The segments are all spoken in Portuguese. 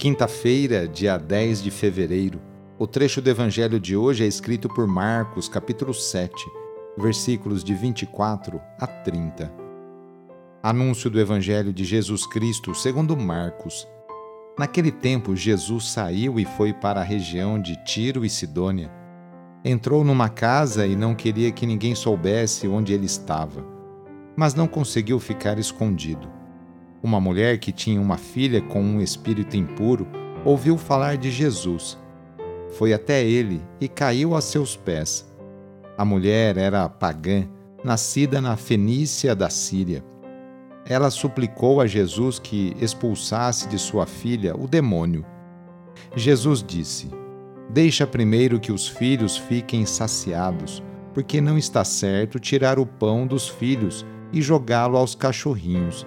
Quinta-feira, dia 10 de fevereiro. O trecho do evangelho de hoje é escrito por Marcos, capítulo 7, versículos de 24 a 30. Anúncio do evangelho de Jesus Cristo, segundo Marcos. Naquele tempo, Jesus saiu e foi para a região de Tiro e Sidônia. Entrou numa casa e não queria que ninguém soubesse onde ele estava, mas não conseguiu ficar escondido uma mulher que tinha uma filha com um espírito impuro ouviu falar de Jesus. Foi até ele e caiu a seus pés. A mulher era pagã, nascida na Fenícia da Síria. Ela suplicou a Jesus que expulsasse de sua filha o demônio. Jesus disse: Deixa primeiro que os filhos fiquem saciados, porque não está certo tirar o pão dos filhos e jogá-lo aos cachorrinhos.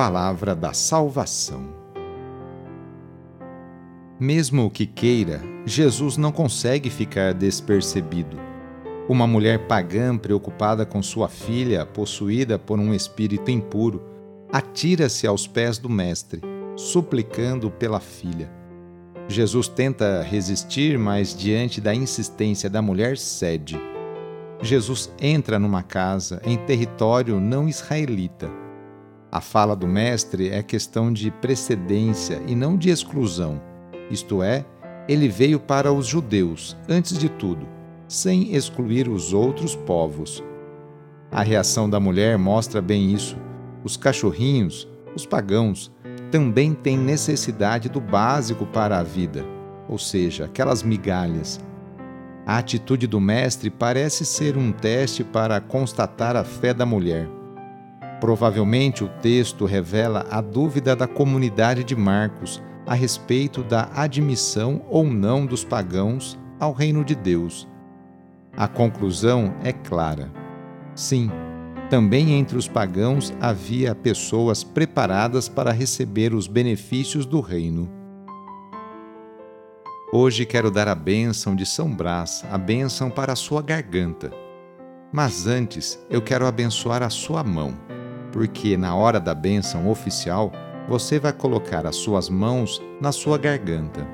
palavra da salvação. Mesmo que queira, Jesus não consegue ficar despercebido. Uma mulher pagã preocupada com sua filha, possuída por um espírito impuro, atira-se aos pés do Mestre, suplicando pela filha. Jesus tenta resistir, mas diante da insistência da mulher, cede. Jesus entra numa casa em território não israelita a fala do Mestre é questão de precedência e não de exclusão, isto é, ele veio para os judeus, antes de tudo, sem excluir os outros povos. A reação da mulher mostra bem isso. Os cachorrinhos, os pagãos, também têm necessidade do básico para a vida, ou seja, aquelas migalhas. A atitude do Mestre parece ser um teste para constatar a fé da mulher. Provavelmente o texto revela a dúvida da comunidade de Marcos a respeito da admissão ou não dos pagãos ao reino de Deus. A conclusão é clara. Sim, também entre os pagãos havia pessoas preparadas para receber os benefícios do reino. Hoje quero dar a bênção de São Brás, a bênção para a sua garganta. Mas antes eu quero abençoar a sua mão porque na hora da bênção oficial você vai colocar as suas mãos na sua garganta.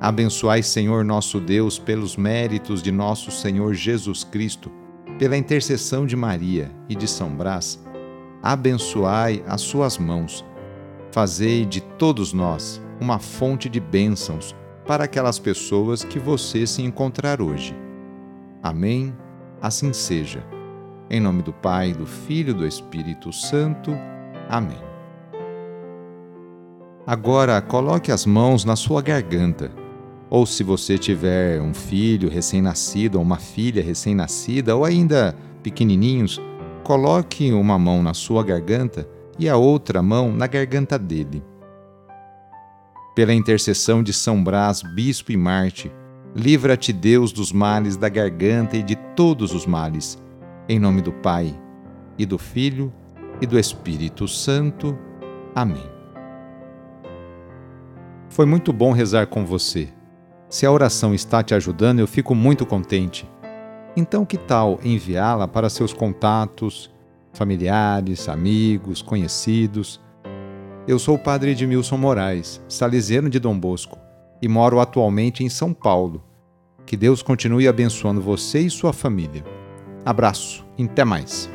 Abençoai, Senhor nosso Deus, pelos méritos de nosso Senhor Jesus Cristo, pela intercessão de Maria e de São Brás, abençoai as suas mãos. Fazei de todos nós uma fonte de bênçãos para aquelas pessoas que você se encontrar hoje. Amém? Assim seja. Em nome do Pai, do Filho e do Espírito Santo. Amém. Agora coloque as mãos na sua garganta. Ou se você tiver um filho recém-nascido ou uma filha recém-nascida ou ainda pequenininhos, coloque uma mão na sua garganta e a outra mão na garganta dele. Pela intercessão de São Brás, bispo e Marte, livra-te Deus dos males da garganta e de todos os males em nome do Pai, e do Filho, e do Espírito Santo. Amém. Foi muito bom rezar com você. Se a oração está te ajudando, eu fico muito contente. Então, que tal enviá-la para seus contatos, familiares, amigos, conhecidos? Eu sou o padre Edmilson Moraes, salizeiro de Dom Bosco, e moro atualmente em São Paulo. Que Deus continue abençoando você e sua família. Abraço, até mais.